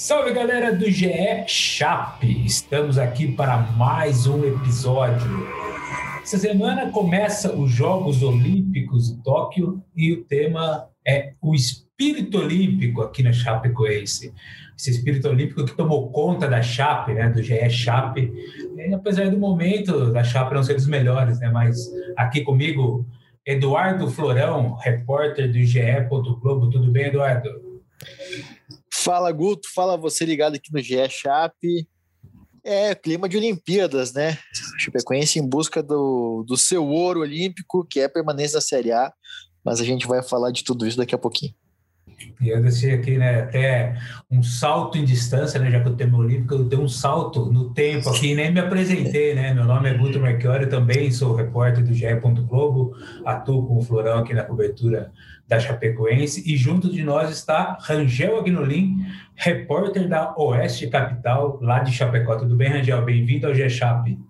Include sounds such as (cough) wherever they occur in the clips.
Salve galera do GE Chape! Estamos aqui para mais um episódio. Essa semana começa os Jogos Olímpicos de Tóquio e o tema é o espírito olímpico aqui na Chapecoense. Esse espírito olímpico que tomou conta da Chape, né, do GE Chape. E, apesar do momento da Chape não ser dos melhores, né, mas aqui comigo Eduardo Florão, repórter do GE. Globo. Tudo bem, Eduardo? Fala, Guto. Fala você ligado aqui no GE Chape. É, clima de Olimpíadas, né? Chapecoense em busca do, do seu ouro olímpico, que é permanência da Série A. Mas a gente vai falar de tudo isso daqui a pouquinho. E eu desci aqui, né, até um salto em distância, né, já que o tema olímpico, eu dei um salto no tempo aqui, nem me apresentei, né, meu nome é Guto Marchiori, também sou repórter do GE. Globo, atuo com o Florão aqui na cobertura da Chapecoense, e junto de nós está Rangel Agnolin, repórter da Oeste Capital, lá de Chapecó. Tudo bem, Rangel? Bem-vindo ao G-Chape.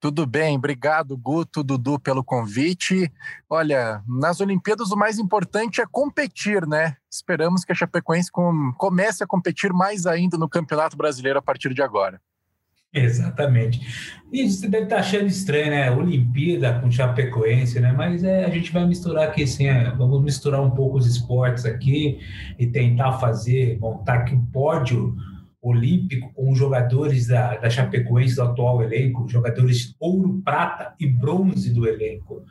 Tudo bem, obrigado, Guto, Dudu, pelo convite. Olha, nas Olimpíadas o mais importante é competir, né? Esperamos que a Chapecoense comece a competir mais ainda no Campeonato Brasileiro a partir de agora. Exatamente. E você deve estar achando estranho, né? Olimpíada com Chapecoense, né? Mas é, a gente vai misturar aqui, sim, é, vamos misturar um pouco os esportes aqui e tentar fazer, montar aqui um pódio olímpico com os jogadores da, da Chapecoense do atual elenco, jogadores ouro, prata e bronze do elenco.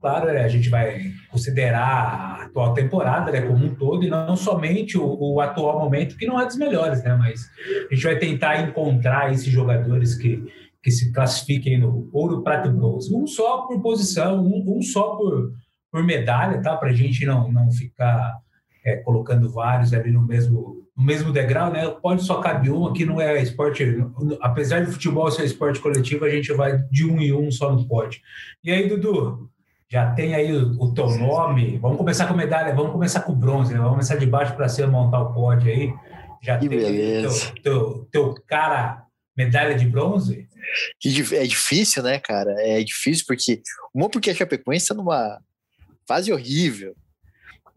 Claro, né, a gente vai considerar a atual temporada né, como um todo e não somente o, o, atual momento, que não é dos melhores, né? Mas a gente vai tentar encontrar esses jogadores que, que se classifiquem no ouro, prata e bronze. Um só por posição, um, um só por, por medalha, tá? Para a gente não, não ficar é, colocando vários ali no mesmo no mesmo degrau, né? Pode só cabe um, aqui não é esporte, apesar de futebol ser esporte coletivo, a gente vai de um em um só no pódio. E aí, Dudu, já tem aí o, o teu nome, vamos começar com medalha, vamos começar com bronze, né? Vamos começar de baixo para cima, montar o pódio aí. Já que tem beleza. Teu, teu, teu cara medalha de bronze? É difícil, né, cara? É difícil porque, uma porque a Chapecoense está numa fase horrível,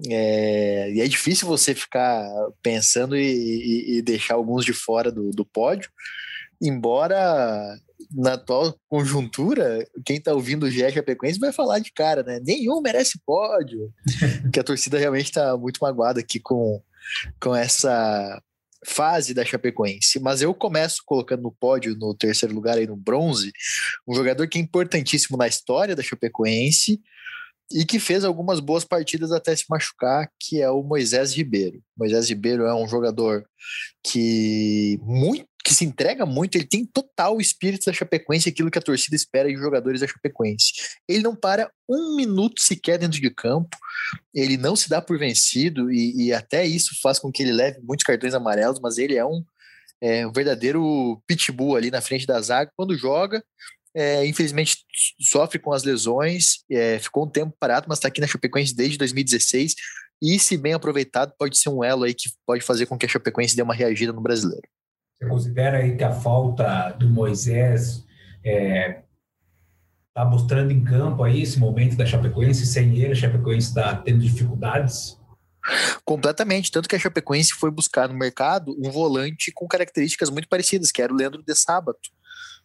é, e é difícil você ficar pensando e, e, e deixar alguns de fora do, do pódio, embora na atual conjuntura, quem tá ouvindo o GE Chapecoense vai falar de cara, né? Nenhum merece pódio. (laughs) que a torcida realmente tá muito magoada aqui com, com essa fase da Chapecoense. Mas eu começo colocando no pódio, no terceiro lugar aí no bronze, um jogador que é importantíssimo na história da Chapecoense, e que fez algumas boas partidas até se machucar, que é o Moisés Ribeiro. Moisés Ribeiro é um jogador que muito que se entrega muito, ele tem total espírito da Chapecoense, aquilo que a torcida espera de jogadores da Chapecoense. Ele não para um minuto sequer dentro de campo, ele não se dá por vencido, e, e até isso faz com que ele leve muitos cartões amarelos, mas ele é um, é, um verdadeiro pitbull ali na frente da zaga. Quando joga, é, infelizmente sofre com as lesões, é, ficou um tempo parado, mas está aqui na Chapecoense desde 2016 e, se bem aproveitado, pode ser um elo aí que pode fazer com que a Chapecoense dê uma reagida no brasileiro. Você considera aí que a falta do Moisés está é, mostrando em campo aí esse momento da Chapecoense? Sem ele, a Chapecoense está tendo dificuldades? Completamente, tanto que a Chapecoense foi buscar no mercado um volante com características muito parecidas, que era o Leandro de Sábato.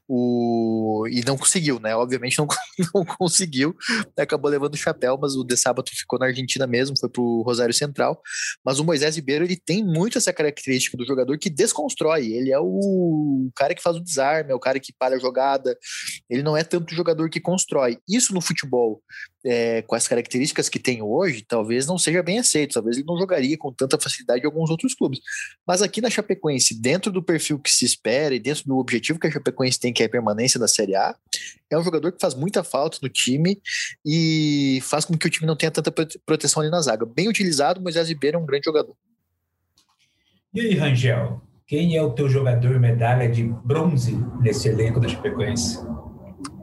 O... E não conseguiu, né? Obviamente não, (laughs) não conseguiu, acabou levando o chapéu, mas o De Sábado ficou na Argentina mesmo, foi pro Rosário Central. Mas o Moisés Ribeiro, ele tem muito essa característica do jogador que desconstrói. Ele é o cara que faz o desarme, é o cara que para a jogada. Ele não é tanto o jogador que constrói. Isso no futebol é, com as características que tem hoje, talvez não seja bem aceito, talvez ele não jogaria com tanta facilidade em alguns outros clubes. Mas aqui na Chapecoense, dentro do perfil que se espera e dentro do objetivo que a Chapecoense tem, que é a permanência da Série A, é um jogador que faz muita falta no time e faz com que o time não tenha tanta proteção ali na zaga. Bem utilizado, Moisés Ribeiro é um grande jogador. E aí, Rangel, quem é o teu jogador medalha de bronze nesse elenco da Chapecoense?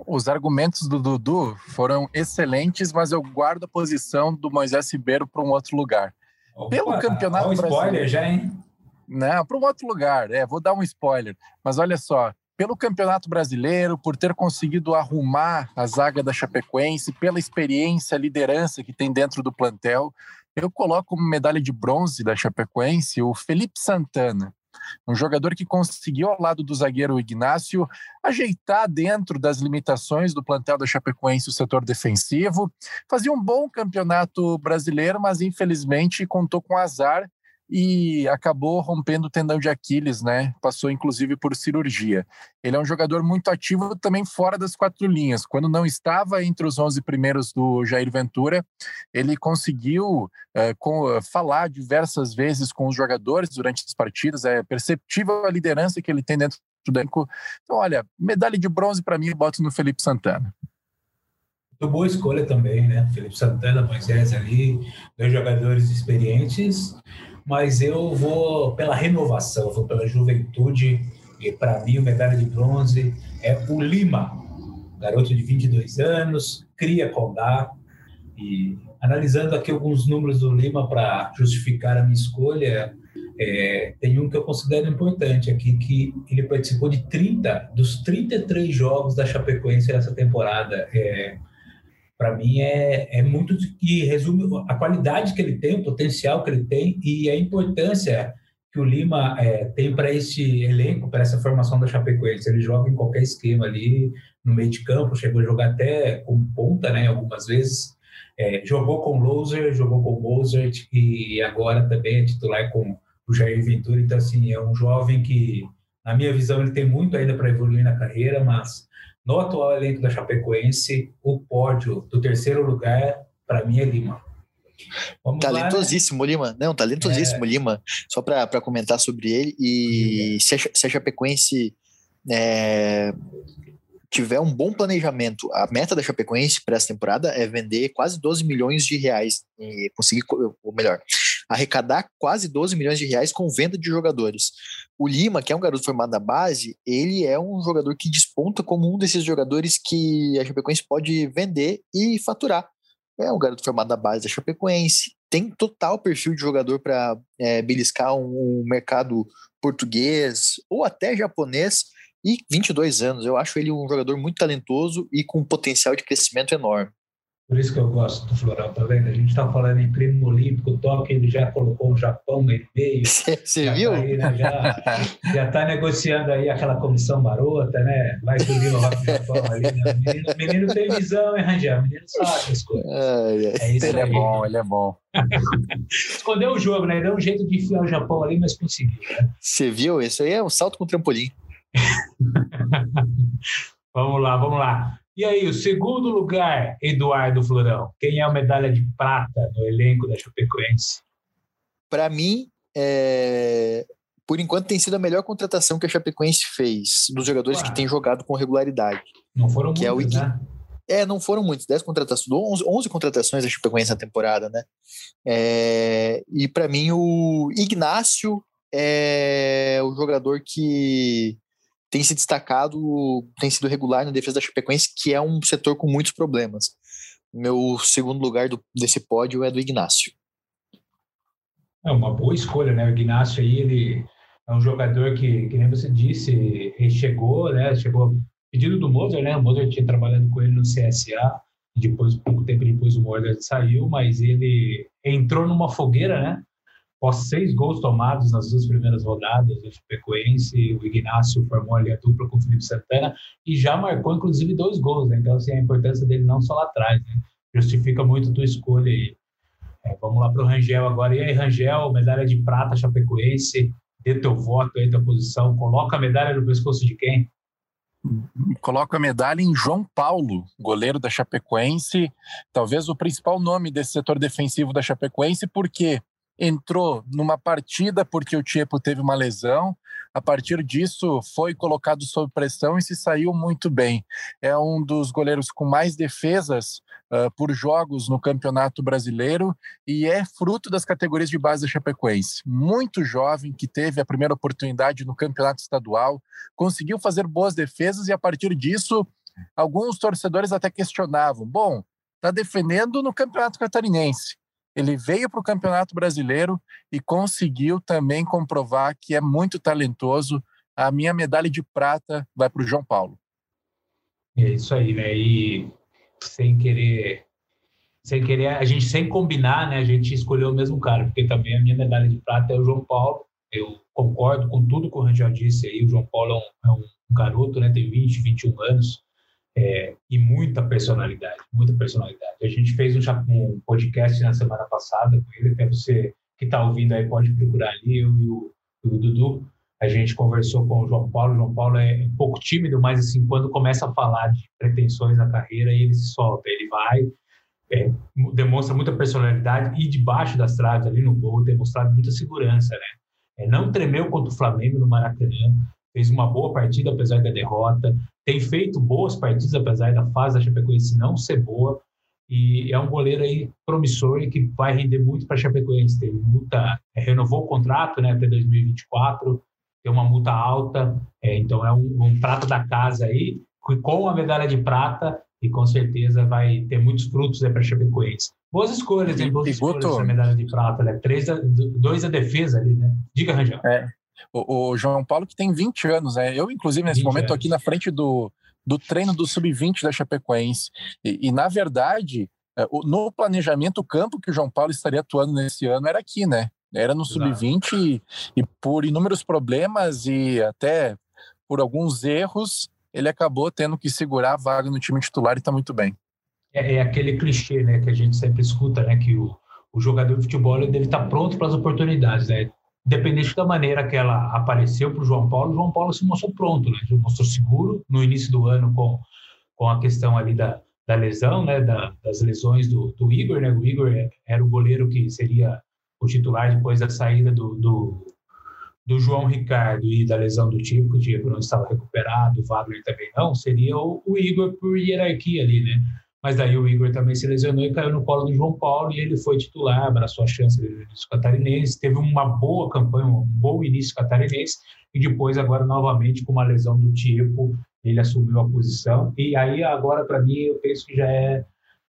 os argumentos do Dudu foram excelentes, mas eu guardo a posição do Moisés Ribeiro para um outro lugar. Opa, Pelo campeonato um spoiler já, hein? Não, para um outro lugar. É, vou dar um spoiler. Mas olha só, pelo Campeonato Brasileiro, por ter conseguido arrumar a zaga da Chapecoense, pela experiência, liderança que tem dentro do plantel, eu coloco como medalha de bronze da Chapecoense o Felipe Santana. Um jogador que conseguiu, ao lado do zagueiro Ignácio, ajeitar dentro das limitações do plantel da Chapecoense o setor defensivo. Fazia um bom campeonato brasileiro, mas infelizmente contou com azar e acabou rompendo o tendão de Aquiles, né? Passou inclusive por cirurgia. Ele é um jogador muito ativo também fora das quatro linhas. Quando não estava entre os 11 primeiros do Jair Ventura, ele conseguiu é, com, falar diversas vezes com os jogadores durante as partidas. É perceptível a liderança que ele tem dentro do banco. Então, olha, medalha de bronze para mim, boto no Felipe Santana. Muito boa escolha também, né? Felipe Santana, Moisés ali, dois jogadores experientes mas eu vou pela renovação, vou pela juventude. E para mim, o medalha de bronze é o Lima, garoto de 22 anos, cria Condá. E analisando aqui alguns números do Lima para justificar a minha escolha, é, tem um que eu considero importante aqui, que ele participou de 30 dos 33 jogos da Chapecoense nessa temporada. É, para mim é, é muito que resume a qualidade que ele tem, o potencial que ele tem e a importância que o Lima é, tem para esse elenco, para essa formação da Chapecoense. Ele joga em qualquer esquema ali no meio de campo, chegou a jogar até como ponta, né, algumas vezes. É, jogou com Loser, jogou com Mozart e agora também é titular com o Jair Ventura. Então, assim, é um jovem que, na minha visão, ele tem muito ainda para evoluir na carreira, mas no atual elenco da Chapecoense, o pódio do terceiro lugar, para mim, é Lima. Vamos talentosíssimo, lá, né? Lima. Não, talentosíssimo, é... Lima. Só para comentar sobre ele. E se, a, se a Chapecoense é, tiver um bom planejamento, a meta da Chapecoense para essa temporada é vender quase 12 milhões de reais e conseguir, ou melhor, arrecadar quase 12 milhões de reais com venda de jogadores. O Lima, que é um garoto formado na base, ele é um jogador que desponta como um desses jogadores que a Chapecoense pode vender e faturar. É um garoto formado na base da Chapecoense, tem total perfil de jogador para é, beliscar um, um mercado português ou até japonês e 22 anos. Eu acho ele um jogador muito talentoso e com um potencial de crescimento enorme. Por isso que eu gosto do Floral, tá vendo? A gente está falando em prêmio olímpico, Tóquio, ele já colocou o Japão no meio. Você viu? Tá aí, né? Já está negociando aí aquela comissão marota, né? Vai que o pro Japão ali. Né? O menino, menino tem visão, hein, Rangel? O menino sabe as coisas. é isso ele é aí. é bom, ele é bom. Escondeu o jogo, né? Deu um jeito de enfiar o Japão ali, mas conseguiu. Você né? viu? Isso aí é um salto com trampolim. (laughs) vamos lá, vamos lá. E aí, o segundo lugar, Eduardo Florão. Quem é a medalha de prata no elenco da Chapecoense? Para mim, é... por enquanto tem sido a melhor contratação que a Chapecoense fez dos jogadores que têm jogado com regularidade. Não foram que muitos, é o... né? É, não foram muitos, 10 contratações, 11, 11 contratações da Chapecoense na temporada, né? É... E para mim o Ignácio é o jogador que tem se destacado, tem sido regular na defesa da Chapecoense, que é um setor com muitos problemas. Meu segundo lugar do, desse pódio é do Ignácio. É uma boa escolha, né? O Ignácio aí, ele é um jogador que, que nem você disse, chegou, né? Chegou pedido do Mozart, né? O Mozart tinha trabalhado com ele no CSA, depois, pouco tempo depois o Mozart saiu, mas ele entrou numa fogueira, né? Após seis gols tomados nas duas primeiras rodadas do Chapecoense, o Ignacio formou ali a dupla com o Felipe Santana e já marcou, inclusive, dois gols. Né? Então, assim, a importância dele não só lá atrás. Né? Justifica muito a tua escolha aí. É, vamos lá para o Rangel agora. E aí, Rangel, medalha de prata Chapecoense. Dê teu voto aí, tua posição. Coloca a medalha no pescoço de quem? Coloco a medalha em João Paulo, goleiro da Chapecoense, talvez o principal nome desse setor defensivo da Chapecoense, porque entrou numa partida porque o Tiepo teve uma lesão. A partir disso, foi colocado sob pressão e se saiu muito bem. É um dos goleiros com mais defesas uh, por jogos no Campeonato Brasileiro e é fruto das categorias de base da Chapecoense. Muito jovem, que teve a primeira oportunidade no Campeonato Estadual, conseguiu fazer boas defesas e a partir disso, alguns torcedores até questionavam: bom, está defendendo no Campeonato Catarinense ele veio para o Campeonato Brasileiro e conseguiu também comprovar que é muito talentoso. A minha medalha de prata vai para o João Paulo. É isso aí, né? E sem querer, sem querer, a gente sem combinar, né? A gente escolheu o mesmo cara, porque também a minha medalha de prata é o João Paulo. Eu concordo com tudo que o Rangel disse aí. O João Paulo é um, é um garoto, né? Tem 20, 21 anos é, e muita personalidade, muita personalidade. A gente fez um, um, podcast na semana passada com ele, até você que está ouvindo aí pode procurar ali, eu e o, o, Dudu. A gente conversou com o João Paulo. O João Paulo é um pouco tímido, mas assim, quando começa a falar de pretensões na carreira, ele se solta, ele vai, é, demonstra muita personalidade e debaixo das traves ali no gol, demonstrado muita segurança, né? É, não tremeu contra o Flamengo no Maracanã, fez uma boa partida apesar da derrota, tem feito boas partidas apesar da fase da Chapecoense não ser boa e é um goleiro aí promissor e que vai render muito para a Chapecoense. Tem multa, é, renovou o contrato né, até 2024, tem uma multa alta, é, então é um, um prato da casa aí, com a medalha de prata e com certeza vai ter muitos frutos né, para a Chapecoense. Boas escolhas, hein? Boas escolhas essa medalha de prata, né? Três a, dois a defesa ali, né? Diga, Rangel. É, o, o, João Paulo, que tem 20 anos, né? Eu, inclusive, nesse momento, estou aqui na frente do, do treino do Sub-20 da Chapecoense. E, e, na verdade, é, no planejamento, o campo que o João Paulo estaria atuando nesse ano era aqui, né? Era no Sub-20 e, e por inúmeros problemas e até por alguns erros, ele acabou tendo que segurar a vaga no time titular e está muito bem. É, é, aquele clichê né, que a gente sempre escuta, né? Que o, o jogador de futebol ele deve estar pronto para as oportunidades, né? Independente da maneira que ela apareceu para o João Paulo, o João Paulo se mostrou pronto, né? Se mostrou seguro no início do ano com, com a questão ali da, da lesão, né? Da, das lesões do, do Igor, né? O Igor era o goleiro que seria o titular depois da saída do, do, do João Ricardo e da lesão do Tico, o Tico não estava recuperado, o Wagner também não, seria o, o Igor por hierarquia ali, né? Mas daí o Igor também se lesionou e caiu no colo do João Paulo e ele foi titular, abraçou a chance do início catarinense, teve uma boa campanha, um bom início catarinense e depois agora novamente com uma lesão do tipo, ele assumiu a posição e aí agora para mim eu penso que já é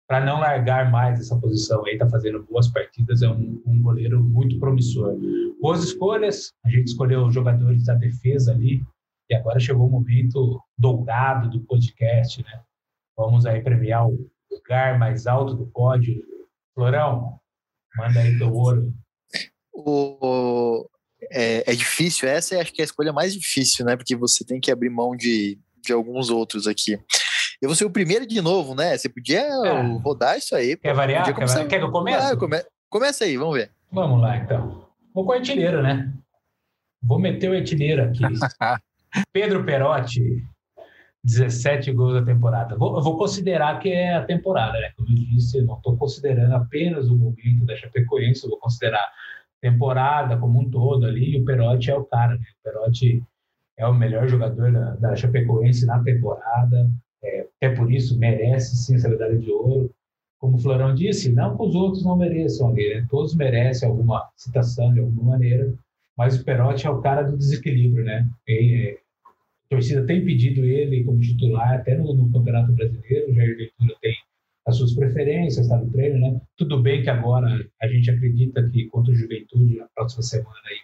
para não largar mais essa posição aí, tá fazendo boas partidas, é um, um goleiro muito promissor. Boas escolhas, a gente escolheu os jogadores da defesa ali e agora chegou o momento dourado do podcast, né? Vamos aí premiar o lugar mais alto do pódio. Florão, manda aí teu ouro. O, é, é, difícil, essa é acho que é a escolha mais difícil, né? Porque você tem que abrir mão de, de alguns outros aqui. Eu vou ser o primeiro de novo, né? Você podia é. rodar isso aí. Quer variar? Quer, começar... Quer, que eu comece? Ah, come... Começa aí, vamos ver. Vamos lá, então. Vou com o artilheiro, né? Vou meter o artilheiro aqui. (laughs) Pedro Perotti, 17 gols da temporada. Vou, vou considerar que é a temporada, né? Como eu disse, eu não estou considerando apenas o momento da Chapecoense, eu vou considerar temporada como um todo ali, e o Perotti é o cara, né? O Perotti é o melhor jogador da, da Chapecoense na temporada, é, por isso merece sim essa medalha de ouro. Como o Florão disse, não que os outros não mereçam ali, né? Todos merecem alguma citação de alguma maneira, mas o Perotti é o cara do desequilíbrio, né? E, torcida tem pedido ele como titular, até no, no Campeonato Brasileiro. O Jair Ventura tem as suas preferências, está no treino, né? Tudo bem que agora a gente acredita que contra o Juventude, na próxima semana, aí,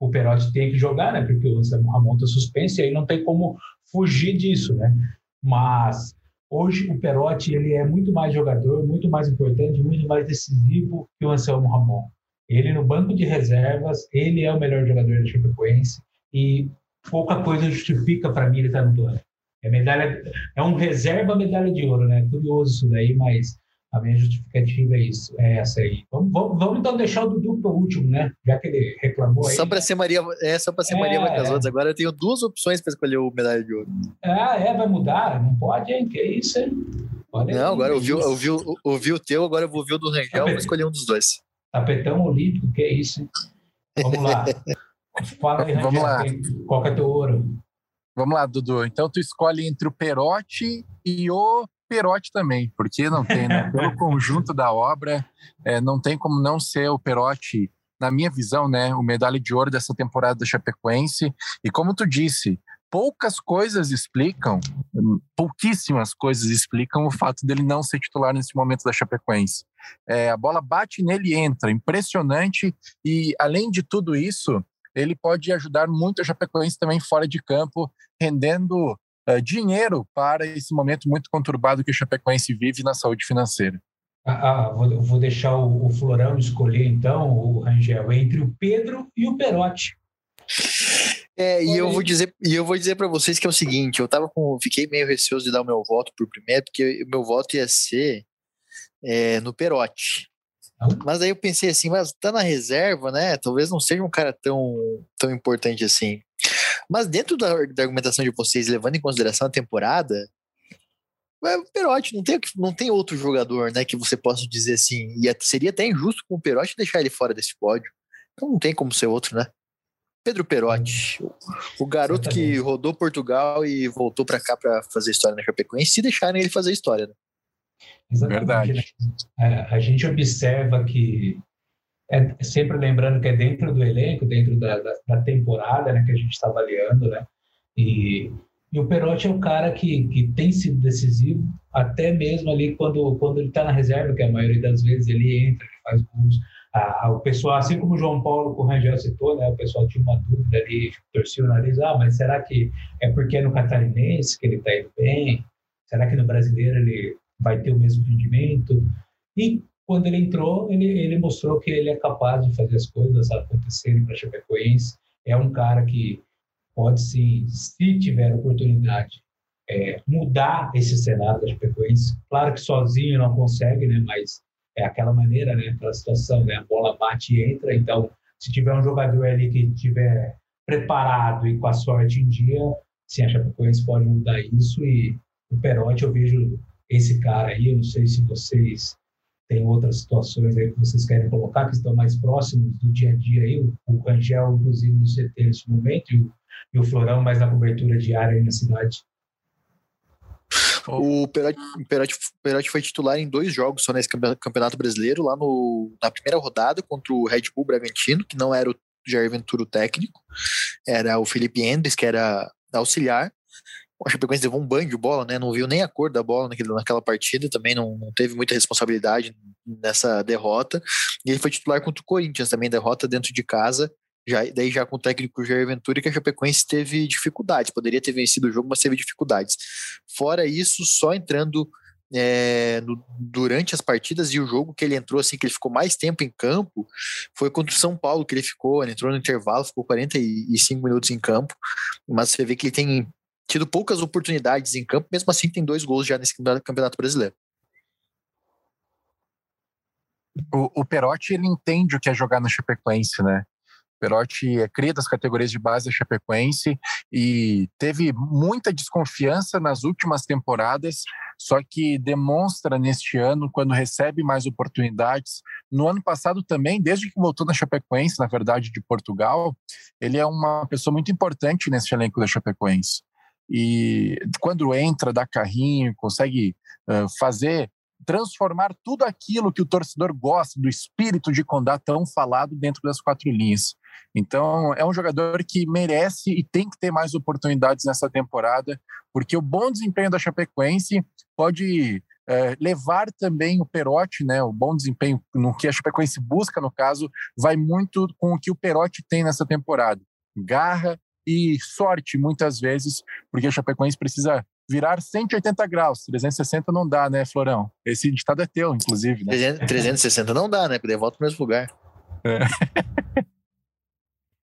o Perotti tem que jogar, né? Porque o Anselmo Ramon está suspenso e aí não tem como fugir disso, né? Mas hoje o Perotti ele é muito mais jogador, muito mais importante, muito mais decisivo que o Anselmo Ramon. Ele no banco de reservas, ele é o melhor jogador da Chapecoense e pouca coisa justifica para mim ele estar tá no plano. É medalha, é um reserva medalha de ouro, né? Curioso isso daí, mas a minha justificativa é isso, é essa aí. Vamos, vamos, vamos então deixar o Dudu para o último, né? Já que ele reclamou aí. Só para ser Maria, é só para ser é, Maria vai com as outras. Agora eu tenho duas opções para escolher o medalha de ouro. Ah, é, vai mudar? Não pode, hein? Que isso, hein? Olha não, aí, agora eu vi, eu, vi, eu ouvi o teu, agora eu vou ouvir o do Rangel, vou escolher um dos dois. Tapetão olímpico, que é isso, hein? Vamos lá. (laughs) Fala aí, (laughs) Vamos lá. qual é teu ouro? Vamos lá, Dudu. Então tu escolhe entre o Perotti e o Perotti também, porque não tem, né? (laughs) Pelo conjunto da obra, é, não tem como não ser o Perotti, na minha visão, né? O medalha de ouro dessa temporada da Chapecoense. E como tu disse, poucas coisas explicam, pouquíssimas coisas explicam o fato dele não ser titular nesse momento da Chapecoense. É, a bola bate nele e entra, impressionante. E além de tudo isso, ele pode ajudar muito a Chapecoense também fora de campo, rendendo uh, dinheiro para esse momento muito conturbado que o Chapecoense vive na saúde financeira. Ah, ah vou, vou, deixar o, o, Florão escolher, então, o Rangel, entre o Pedro e o Perotti. É, e eu vou dizer, e eu vou dizer para vocês que é o seguinte, eu tava com, fiquei meio receoso de dar o meu voto por primeiro, porque o meu voto ia ser é, no Perotti. Mas aí eu pensei assim, mas tá na reserva, né? Talvez não seja um cara tão, tão importante assim. Mas dentro da, da argumentação de vocês, levando em consideração a temporada, é o Perotti, não tem, não tem outro jogador, né, que você possa dizer assim, e seria até injusto com o Perotti deixar ele fora desse pódio. Então não tem como ser outro, né? Pedro Perotti, o garoto que rodou Portugal e voltou para cá para fazer história na Chapecoense, se deixarem ele fazer história, né? Exatamente. Verdade. Né? É, a gente observa que é sempre lembrando que é dentro do elenco, dentro da, da, da temporada, né, que a gente está avaliando, né? E, e o Perotti é o cara que, que tem sido decisivo, até mesmo ali quando, quando ele está na reserva, que a maioria das vezes ele entra, ele faz gols a, o pessoal, assim como o João Paulo com o Rangel citou, né, o pessoal tinha uma dúvida ali, torcia o nariz, ah, mas será que é porque é no catarinense que ele está indo bem? Será que no brasileiro ele vai ter o mesmo rendimento? E quando ele entrou, ele, ele mostrou que ele é capaz de fazer as coisas acontecerem para Chapecoense. É um cara que pode sim, se tiver oportunidade, é, mudar esse cenário da Chapecoense. Claro que sozinho não consegue, né, mas é aquela maneira, né? Aquela situação, né? A bola bate e entra. Então, se tiver um jogador ali que tiver preparado e com a sorte em dia, sim, a Chapecoense pode mudar isso. E o Perotti, eu vejo esse cara aí. Eu não sei se vocês têm outras situações aí que vocês querem colocar, que estão mais próximos do dia a dia aí. O Rangel, inclusive, no CT nesse momento, e o, e o Florão mais na cobertura diária aí na cidade. O Perotti, Perotti, Perotti, foi titular em dois jogos só nesse campeonato brasileiro, lá no, na primeira rodada contra o Red Bull Bragantino, que não era o Jair Ventura o técnico, era o Felipe Endres, que era auxiliar. O Chapecoense levou um banho de bola, né? Não viu nem a cor da bola naquele, naquela partida, também não, não teve muita responsabilidade nessa derrota. E ele foi titular contra o Corinthians, também derrota dentro de casa já, daí já com o técnico Jair Ventura, que a Chapecoense teve dificuldades, poderia ter vencido o jogo, mas teve dificuldades. Fora isso, só entrando é, no, durante as partidas e o jogo que ele entrou, assim, que ele ficou mais tempo em campo, foi contra o São Paulo que ele ficou, ele entrou no intervalo, ficou 45 minutos em campo, mas você vê que ele tem tido poucas oportunidades em campo, mesmo assim tem dois gols já nesse Campeonato Brasileiro. O, o Perotti, ele entende o que é jogar na Chapecoense, né? Perotti é cria das categorias de base da Chapecoense e teve muita desconfiança nas últimas temporadas, só que demonstra neste ano, quando recebe mais oportunidades. No ano passado também, desde que voltou na Chapecoense, na verdade, de Portugal, ele é uma pessoa muito importante nesse elenco da Chapecoense. E quando entra, dá carrinho, consegue uh, fazer transformar tudo aquilo que o torcedor gosta, do espírito de Condá tão falado dentro das quatro linhas. Então, é um jogador que merece e tem que ter mais oportunidades nessa temporada, porque o bom desempenho da Chapecoense pode levar também o Perotti, né, o bom desempenho no que a Chapecoense busca, no caso, vai muito com o que o Perotti tem nessa temporada. Garra e sorte, muitas vezes, porque a Chapecoense precisa virar 180 graus. 360 não dá, né, Florão? Esse ditado é teu, inclusive. Né? 360 não dá, né? Porque volta no mesmo lugar. É. (laughs)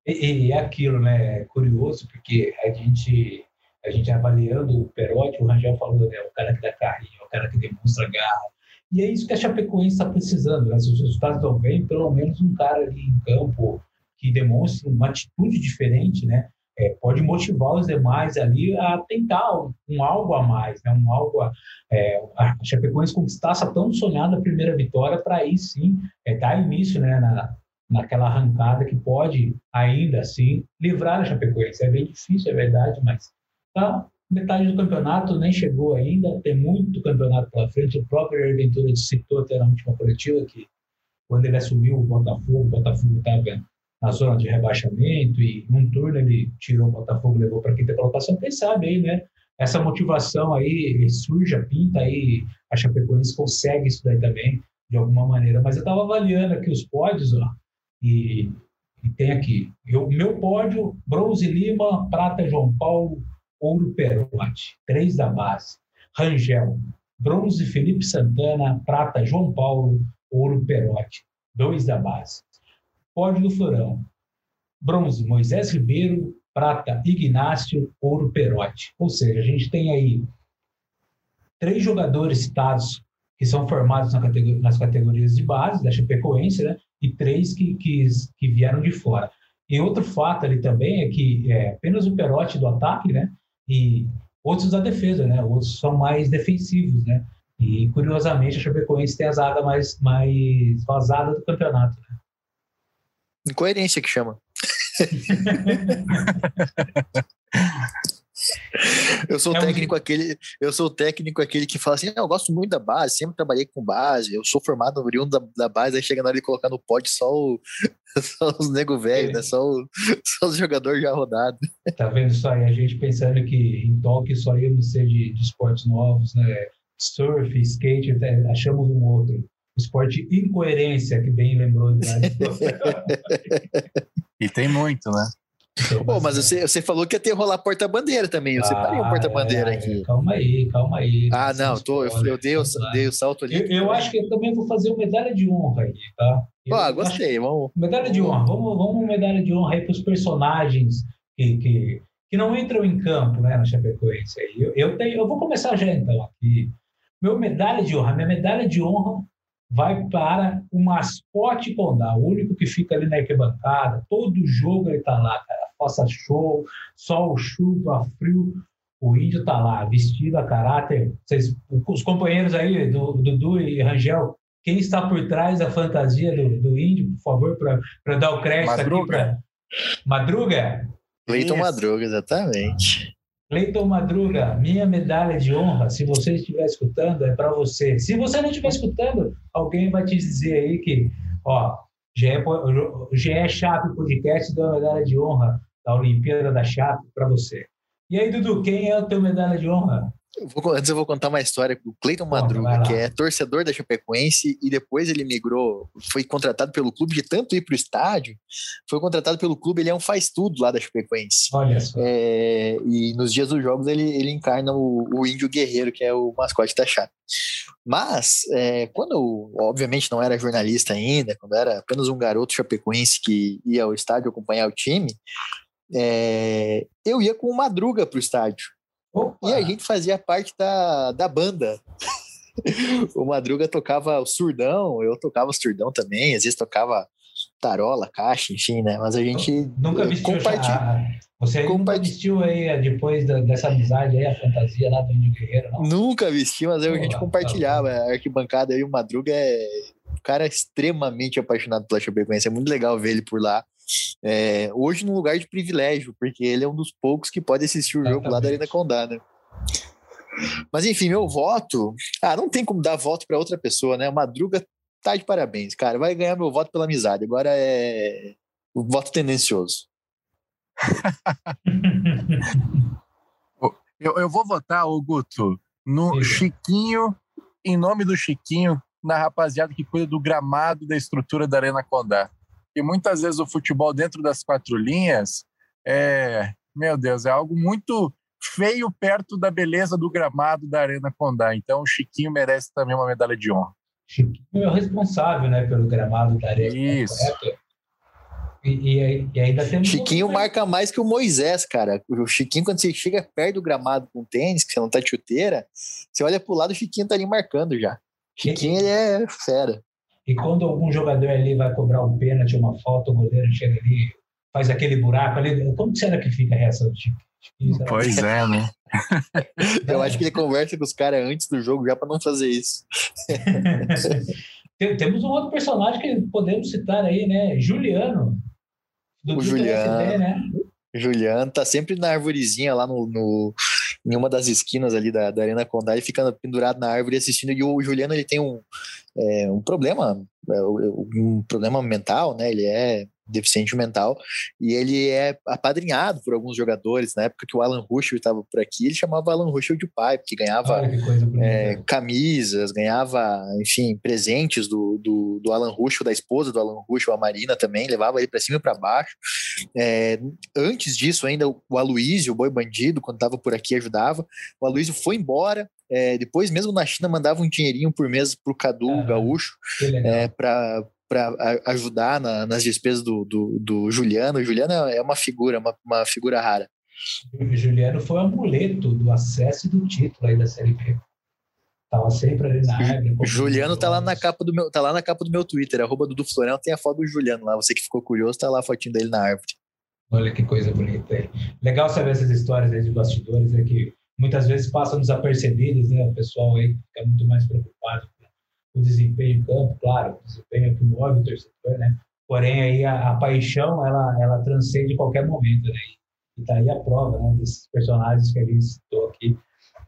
E, e é aquilo, né? É curioso, porque a gente, a gente avaliando o Perotti, o Rangel falou, né? O cara que dá carrinho, o cara que demonstra garra. E é isso que a Chapecoense está precisando, né? Se os resultados estão bem, pelo menos um cara ali em campo que demonstre uma atitude diferente, né? É, pode motivar os demais ali a tentar um, algo a mais, né? um algo a, é, a Chapecoense conquistar essa tão sonhada primeira vitória para aí sim é, dar início né, na, naquela arrancada que pode, ainda assim, livrar a Chapecoense. É bem difícil, é verdade, mas tá, metade do campeonato nem chegou ainda, tem muito campeonato pela frente. O próprio Jair Ventura citou até na última coletiva que quando ele assumiu o Botafogo, o Botafogo estava na zona de rebaixamento e um turno ele tirou o Botafogo levou para a quinta colocação. Quem sabe aí, né? Essa motivação aí surge, pinta aí, a Chapecoense consegue isso daí também, de alguma maneira. Mas eu estava avaliando aqui os pódios, ó, e, e tem aqui, o meu pódio, bronze Lima, prata João Paulo, ouro Perotti, três da base. Rangel, bronze Felipe Santana, prata João Paulo, ouro Perotti, dois da base. Pódio do Florão, bronze, Moisés Ribeiro, prata, Ignácio, ouro, Perotti. Ou seja, a gente tem aí três jogadores citados que são formados na categoria, nas categorias de base da Chapecoense, né? E três que, que, que vieram de fora. E outro fato ali também é que é apenas o Perotti do ataque, né? E outros da defesa, né? Outros são mais defensivos, né? E curiosamente a Chapecoense tem a zaga mais, mais vazada do campeonato. Né? Incoerência que chama. (laughs) Eu sou é técnico um... aquele, eu sou técnico aquele que fala assim, eu gosto muito da base, sempre trabalhei com base, eu sou formado no oriundo da, da base, aí chega na hora de colocar no pódio só, o, (laughs) só os nego velho, é. né? Só, o, (laughs) só os jogadores já rodados. Tá vendo só aí, a gente pensando que em toque só íamos ser de, de esportes novos, né? Surf, skate, achamos um outro. Esporte incoerência, que bem lembrou. (laughs) e tem muito, né? Pô, mas você, você falou que ia ter rolar porta-bandeira também. Eu ah, separei o porta-bandeira é, aqui. Calma aí, calma aí. Ah, não, tô, eu, eu, dei, o, dei o salto ali. Eu, eu acho que eu também vou fazer uma medalha de honra aí, tá? Eu ah, gostei, vamos. Medalha de honra, vamos, vamos medalha de honra aí para os personagens que, que, que não entram em campo, né, na Chapecoense. Eu, eu, tenho, eu vou começar já então aqui. Meu medalha de honra, minha medalha de honra vai para o mascote Condá, o único que fica ali na arquibancada, todo jogo ele está lá, cara faça show, sol, chuva, frio, o índio está lá, vestido a caráter. Vocês, os companheiros aí, do Dudu e Rangel, quem está por trás da fantasia do, do índio, por favor, para dar o crédito Madruga. aqui para Madruga? Cleiton Madruga, exatamente. Cleiton Madruga, minha medalha de honra, se você estiver escutando, é para você. Se você não estiver escutando, alguém vai te dizer aí que, ó, já é, é Chape Podcast deu a medalha de honra da Olimpíada da Chape para você. E aí, Dudu, quem é o teu medalha de honra? Eu vou, antes eu vou contar uma história do Cleiton Madruga, que é torcedor da Chapecoense e depois ele migrou, foi contratado pelo clube de tanto ir para o estádio, foi contratado pelo clube, ele é um faz-tudo lá da Chapecoense. Olha só. É, e nos dias dos jogos ele, ele encarna o, o índio guerreiro, que é o mascote da Chape. Mas, é, quando eu, obviamente, não era jornalista ainda, quando era apenas um garoto chapecoense que ia ao estádio acompanhar o time, é, eu ia com o Madruga para o estádio. Opa. E a gente fazia parte da, da banda. (laughs) o Madruga tocava o surdão, eu tocava o surdão também, às vezes tocava tarola, caixa, enfim, né? Mas a gente nunca vestiu compartilha... Você aí nunca vestiu aí, depois da, dessa amizade aí, a fantasia lá do Índio Guerreiro, não? Nunca vesti, mas aí a gente tá compartilhava. Tá a arquibancada aí, o Madruga é um cara extremamente apaixonado pela Chapecoense. É muito legal ver ele por lá. É, hoje num lugar de privilégio, porque ele é um dos poucos que pode assistir o Exatamente. jogo lá da Arena Condá, né? Mas enfim, meu voto. Ah, não tem como dar voto para outra pessoa, né? O Madruga tá de parabéns, cara. Vai ganhar meu voto pela amizade. Agora é o voto tendencioso. (laughs) eu, eu vou votar, o Guto, no Chiquinho, em nome do Chiquinho, na rapaziada que cuida do gramado da estrutura da Arena Condá. E muitas vezes o futebol dentro das quatro linhas é, meu Deus, é algo muito feio perto da beleza do gramado da Arena Condá. Então o Chiquinho merece também uma medalha de honra. Chiquinho é o responsável, né, pelo gramado da Arena. Isso. E, e, e, ainda temos. Chiquinho um... marca mais que o Moisés, cara. O Chiquinho, quando você chega perto do gramado com tênis, que você não tá de chuteira, você olha pro lado, o Chiquinho tá ali marcando já. Chiquinho, ele é fera. E quando algum jogador ali vai cobrar um pênalti, uma falta, o goleiro chega ali, faz aquele buraco ali. Como será que fica a reação do Chiquinho? Pois é, né? (laughs) Eu acho que ele conversa com os caras antes do jogo já para não fazer isso. (laughs) Temos um outro personagem que podemos citar aí, né? Juliano. Do o Juliano. Né? Juliano tá sempre na arvorezinha lá no, no, em uma das esquinas ali da, da Arena Condá e fica pendurado na árvore assistindo. E o Juliano ele tem um, é, um problema, é, um problema mental, né? Ele é deficiente mental, e ele é apadrinhado por alguns jogadores. Na época que o Alan Ruschel estava por aqui, ele chamava Alan Ruschel de pai, porque ganhava é, camisas, ganhava, enfim, presentes do, do, do Alan Ruschel, da esposa do Alan Ruschel, a Marina também, levava ele para cima e para baixo. É, antes disso, ainda o Aloysio, o boi bandido, quando estava por aqui, ajudava. O Aloysio foi embora, é, depois, mesmo na China, mandava um dinheirinho por mês para o Cadu, ah, gaúcho, é, para para ajudar na, nas despesas do, do, do, Juliano. O Juliano é uma figura, uma, uma figura rara. O Juliano foi o amuleto do acesso e do título aí da Série B. Tava sempre ali na árvore. Juliano tá lá na capa do meu, tá lá na capa do meu Twitter, arroba Dudu Florão, tem a foto do Juliano lá. Você que ficou curioso, tá lá a fotinho dele na árvore. Olha que coisa bonita aí. Legal saber essas histórias aí de bastidores, é que muitas vezes passam desapercebidas, né? O pessoal aí fica muito mais preocupado o desempenho em campo, claro, o desempenho é que move o torcedor, né? Porém, aí a, a, paixão, ela, ela transcende qualquer momento, né? E tá aí a prova, né? Desses personagens que a gente citou aqui,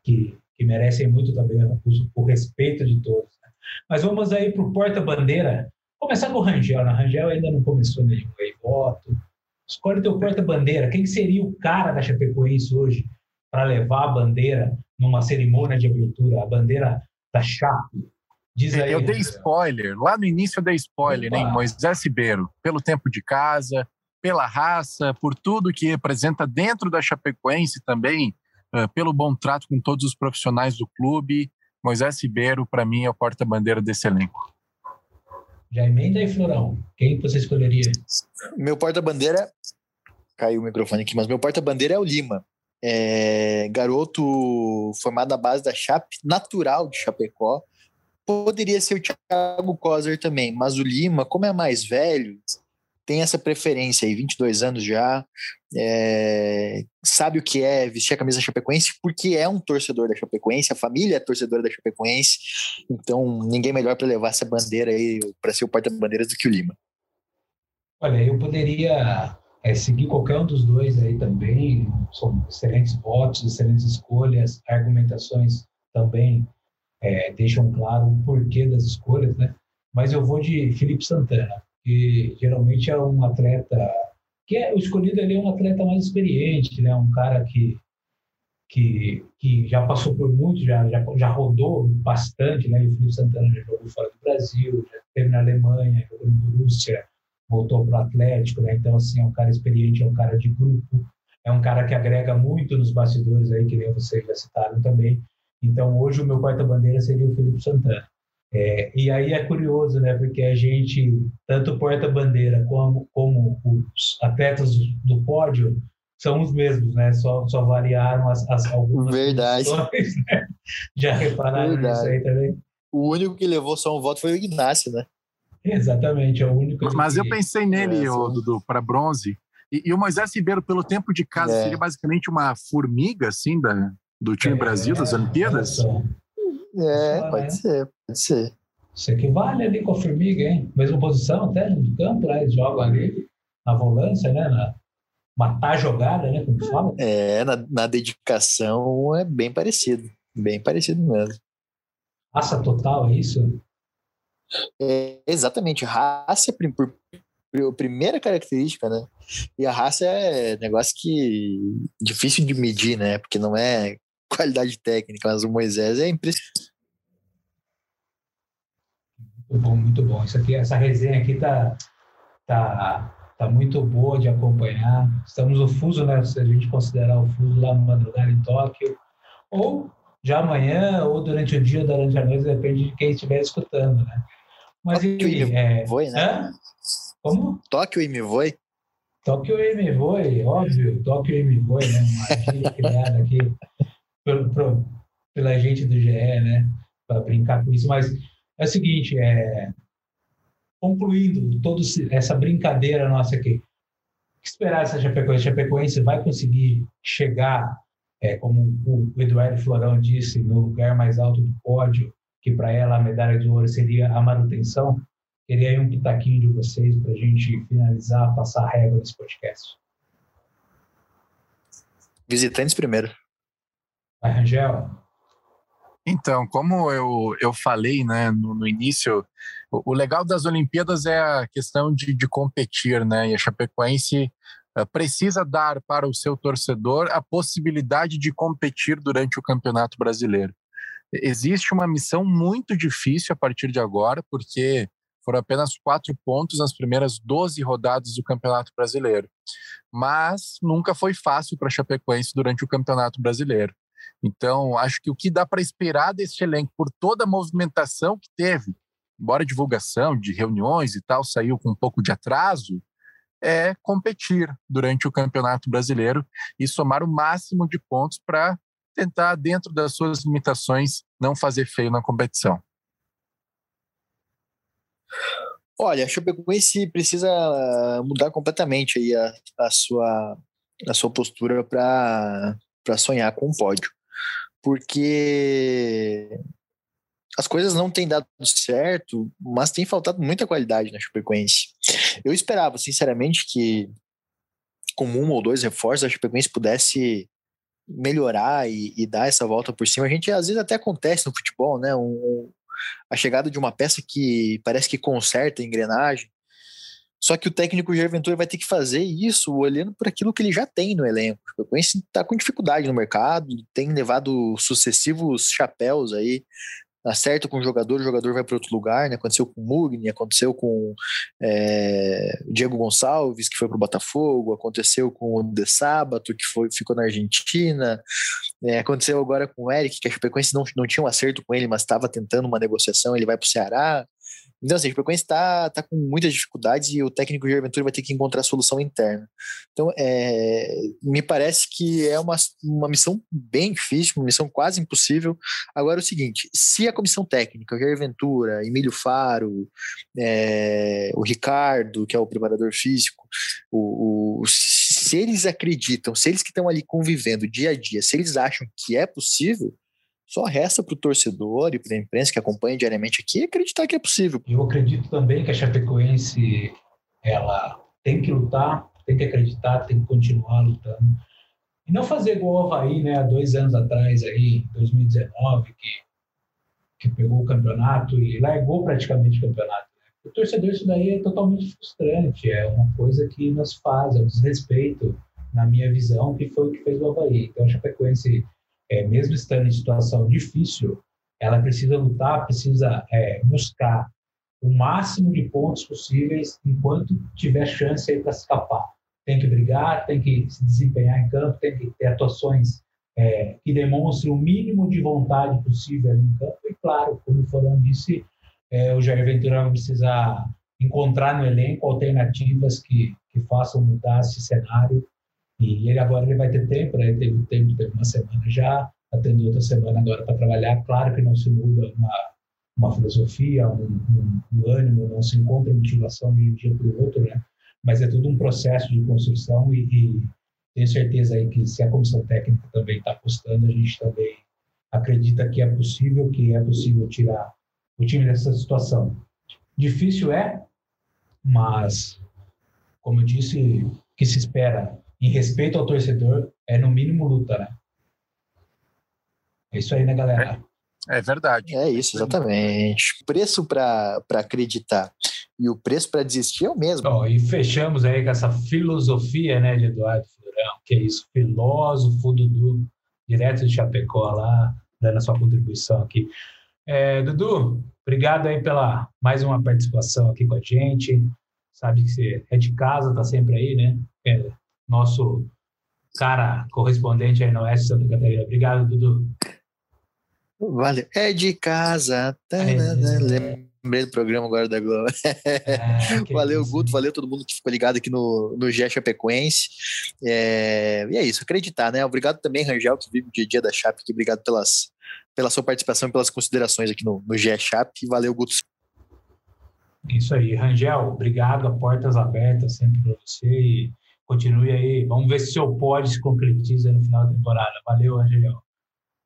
que que merecem muito também o, o respeito de todos. Né? Mas vamos aí para o porta-bandeira. Começar com o Rangel. Né? Rangel ainda não começou nenhum aí, voto. Escolhe teu porta-bandeira. Quem seria o cara da Chapecoense hoje para levar a bandeira numa cerimônia de abertura, a bandeira da Chape? Diz aí, eu dei spoiler. Lá no início eu dei spoiler, Opa. hein? Moisés Ribeiro. Pelo tempo de casa, pela raça, por tudo que representa dentro da Chapecoense também, uh, pelo bom trato com todos os profissionais do clube. Moisés Ribeiro, para mim, é o porta-bandeira desse elenco. Já emenda aí, Florão. Quem você escolheria? Meu porta-bandeira. Caiu o microfone aqui, mas meu porta-bandeira é o Lima. É, garoto formado na base da Chape, natural de Chapecó. Poderia ser o Thiago Coser também, mas o Lima, como é mais velho, tem essa preferência aí, 22 anos já, é, sabe o que é vestir a camisa da Chapecoense, porque é um torcedor da Chapecoense, a família é torcedora da Chapecoense, então ninguém melhor para levar essa bandeira aí, para ser o porta-bandeiras do que o Lima. Olha, eu poderia é, seguir qualquer um dos dois aí também, são excelentes votos, excelentes escolhas, argumentações também é, deixam claro o porquê das escolhas, né? Mas eu vou de Felipe Santana que geralmente é um atleta que é o escolhido ali é um atleta mais experiente, né? Um cara que que, que já passou por muito, já, já, já rodou bastante, né? E o Felipe Santana já jogou fora do Brasil, já esteve na Alemanha, jogou no Borussia, voltou para o Atlético, né? Então, assim, é um cara experiente, é um cara de grupo, é um cara que agrega muito nos bastidores aí, que nem vocês já citaram também. Então, hoje o meu porta-bandeira seria o Felipe Santana. É, e aí é curioso, né? Porque a gente, tanto o porta-bandeira como, como os atletas do pódio, são os mesmos, né? Só, só variaram as, as algumas Verdade. (laughs) né? Já repararam Verdade. nisso aí também? O único que levou só um voto foi o Ignacio, né? Exatamente, é o único. Mas que... eu pensei nele, é, Dudu, para bronze. E, e, o Moisés Ribeiro, pelo tempo de casa, é. seria basicamente uma formiga, assim, da, do time é, Brasil, das Olimpíadas? É, pode né? ser, pode ser. Isso equivale ali com a formiga, hein? Mesma posição até no campo, né? Eles jogam ali na volância, né? Na matar a jogada, né? Como fala. É, na, na dedicação é bem parecido. Bem parecido mesmo. Raça total, é isso? É, exatamente. Raça é por, por, primeira característica, né? E a raça é negócio que difícil de medir, né? Porque não é qualidade técnica, mas o Moisés é impressionante. Muito bom, muito bom. Isso aqui, essa resenha aqui tá, tá, tá muito boa de acompanhar. Estamos no fuso, né? Se a gente considerar o fuso lá no madrugada em Tóquio, ou já amanhã, ou durante o dia, ou durante a noite, depende de quem estiver escutando, né? Mas Tóquio é... Voe, né? Hã? Como? Tóquio e me voe? Tóquio e me voe, óbvio. Tóquio e me voe, né? Uma (laughs) criada aqui pelo, pela gente do GE, né? Para brincar com isso. Mas é o seguinte, é, concluindo toda essa brincadeira nossa aqui, o que esperar essa Chapecoense? A Chapecoense vai conseguir chegar, é, como o Eduardo Florão disse, no lugar mais alto do pódio, que para ela a medalha de ouro seria a manutenção? Queria aí um pitaquinho de vocês para a gente finalizar, passar a régua nesse podcast. Visitantes primeiro. Vai, Rangel. Então, como eu, eu falei né, no, no início, o, o, legal das Olimpíadas é a questão de, de competir, né? E a Chapecoense uh, precisa dar para o seu torcedor a possibilidade de competir durante o Campeonato Brasileiro. Existe uma missão muito difícil a partir de agora, porque foram apenas quatro pontos nas primeiras 12 rodadas do Campeonato Brasileiro. Mas nunca foi fácil para a Chapecoense durante o Campeonato Brasileiro. Então, acho que o que dá para esperar desse elenco, por toda a movimentação que teve embora a divulgação de reuniões e tal saiu com um pouco de atraso, é competir durante o Campeonato Brasileiro e somar o máximo de pontos para tentar, dentro das suas limitações, não fazer feio na competição. Olha, a Chapecoense precisa mudar completamente aí a, a sua, a sua postura para sonhar com o pódio. Porque as coisas não têm dado certo, mas tem faltado muita qualidade na Chapecoense. Eu esperava, sinceramente, que com um ou dois reforços a Chapecoense pudesse melhorar e, e, dar essa volta por cima. A gente às vezes até acontece no futebol, né? Um, a chegada de uma peça que parece que conserta a engrenagem. Só que o técnico Jair Ventura vai ter que fazer isso olhando por aquilo que ele já tem no elenco. O Chapecoense está com dificuldade no mercado, tem levado sucessivos chapéus aí acerta com o jogador, o jogador vai para outro lugar, né? Aconteceu com o Mugni, aconteceu com é, Diego Gonçalves, que foi para o Botafogo, aconteceu com o De Sábato, que foi, ficou na Argentina, é, aconteceu agora com o Eric, que a Chapecoense não, não tinha um acerto com ele, mas estava tentando uma negociação, ele vai para o Ceará. Então, assim, a Chapecoense está tá com muitas dificuldades e o técnico Jair Ventura vai ter que encontrar solução interna. Então, é, me parece que é uma, uma missão bem difícil, uma missão quase impossível. Agora, é o seguinte, se a comissão técnica, Jair Ventura, Emílio Faro, é, o Ricardo, que é o preparador físico, o, o, se eles acreditam, se eles que estão ali convivendo dia a dia, se eles acham que é possível, só resta para o torcedor e para a imprensa que acompanha diariamente aqui acreditar que é possível. Eu acredito também que a Chapecoense ela tem que lutar, tem que acreditar, tem que continuar lutando. E não fazer igual o Havaí, né, há dois anos atrás, aí, 2019, que, que pegou o campeonato e largou praticamente o campeonato. Né? O torcedor, isso daí é totalmente frustrante, é uma coisa que nos faz, é um desrespeito, na minha visão, que foi o que fez o Havaí. Então, a Chapecoense é, mesmo estando em situação difícil, ela precisa lutar, precisa é, buscar o máximo de pontos possíveis enquanto tiver chance para escapar. Tem que brigar, tem que se desempenhar em campo, tem que ter atuações é, que demonstrem o mínimo de vontade possível em campo. E claro, como o Falando disse, é, o Jair Ventura vai precisar encontrar no elenco alternativas que, que façam mudar esse cenário e ele agora ele vai ter tempo, né? Ele teve tempo, teve uma semana já, está tendo outra semana agora para trabalhar. Claro que não se muda uma, uma filosofia, um, um, um ânimo, não se encontra motivação de um dia para o outro, né? Mas é tudo um processo de construção e, e tenho certeza aí que se a comissão técnica também está apostando, a gente também acredita que é possível, que é possível tirar o time dessa situação. Difícil é, mas como eu disse, que se espera em respeito ao torcedor, é no mínimo luta, né? É isso aí, né, galera? É, é verdade. É isso, exatamente. O preço para acreditar e o preço para desistir é o mesmo. Oh, e fechamos aí com essa filosofia, né, de Eduardo Florão, que é isso, filósofo Dudu, direto de Chapecó lá, dando a sua contribuição aqui. É, Dudu, obrigado aí pela mais uma participação aqui com a gente. Sabe que você é de casa, tá sempre aí, né? É, nosso cara correspondente aí no Oeste Santa Catarina. Obrigado, Dudu. Valeu. É de casa. Tá, é, Lembrei do programa agora da Globo. É, (laughs) valeu, Guto. Valeu todo mundo que ficou ligado aqui no, no GE Chapecoense. É, e é isso, acreditar, né? Obrigado também, Rangel, que vive o dia a dia da Chape. Aqui. Obrigado pelas, pela sua participação e pelas considerações aqui no, no GE Chape. Valeu, Guto. Isso aí, Rangel. Obrigado. A portas abertas sempre para você. E continue aí. Vamos ver se o seu pódio se concretiza no final da temporada. Valeu, Angelão.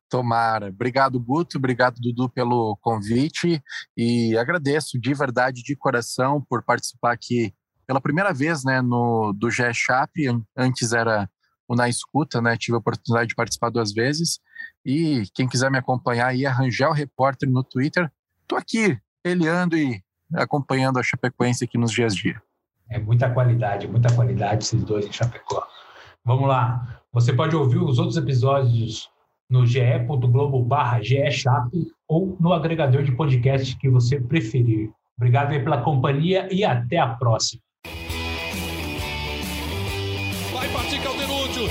Tomara. Obrigado, Guto. Obrigado, Dudu, pelo convite. E agradeço de verdade, de coração, por participar aqui pela primeira vez né, no, do GE Chap. Antes era o Na Escuta, né? Tive a oportunidade de participar duas vezes. E quem quiser me acompanhar aí é Rangel Repórter no Twitter. Estou aqui peleando e acompanhando a Chapecoense aqui nos dias a dia. É muita qualidade, muita qualidade esses dois em Chapecó. Vamos lá. Você pode ouvir os outros episódios no ge.globo barra ou no agregador de podcast que você preferir. Obrigado aí pela companhia e até a próxima. Vai partir Calderúcio,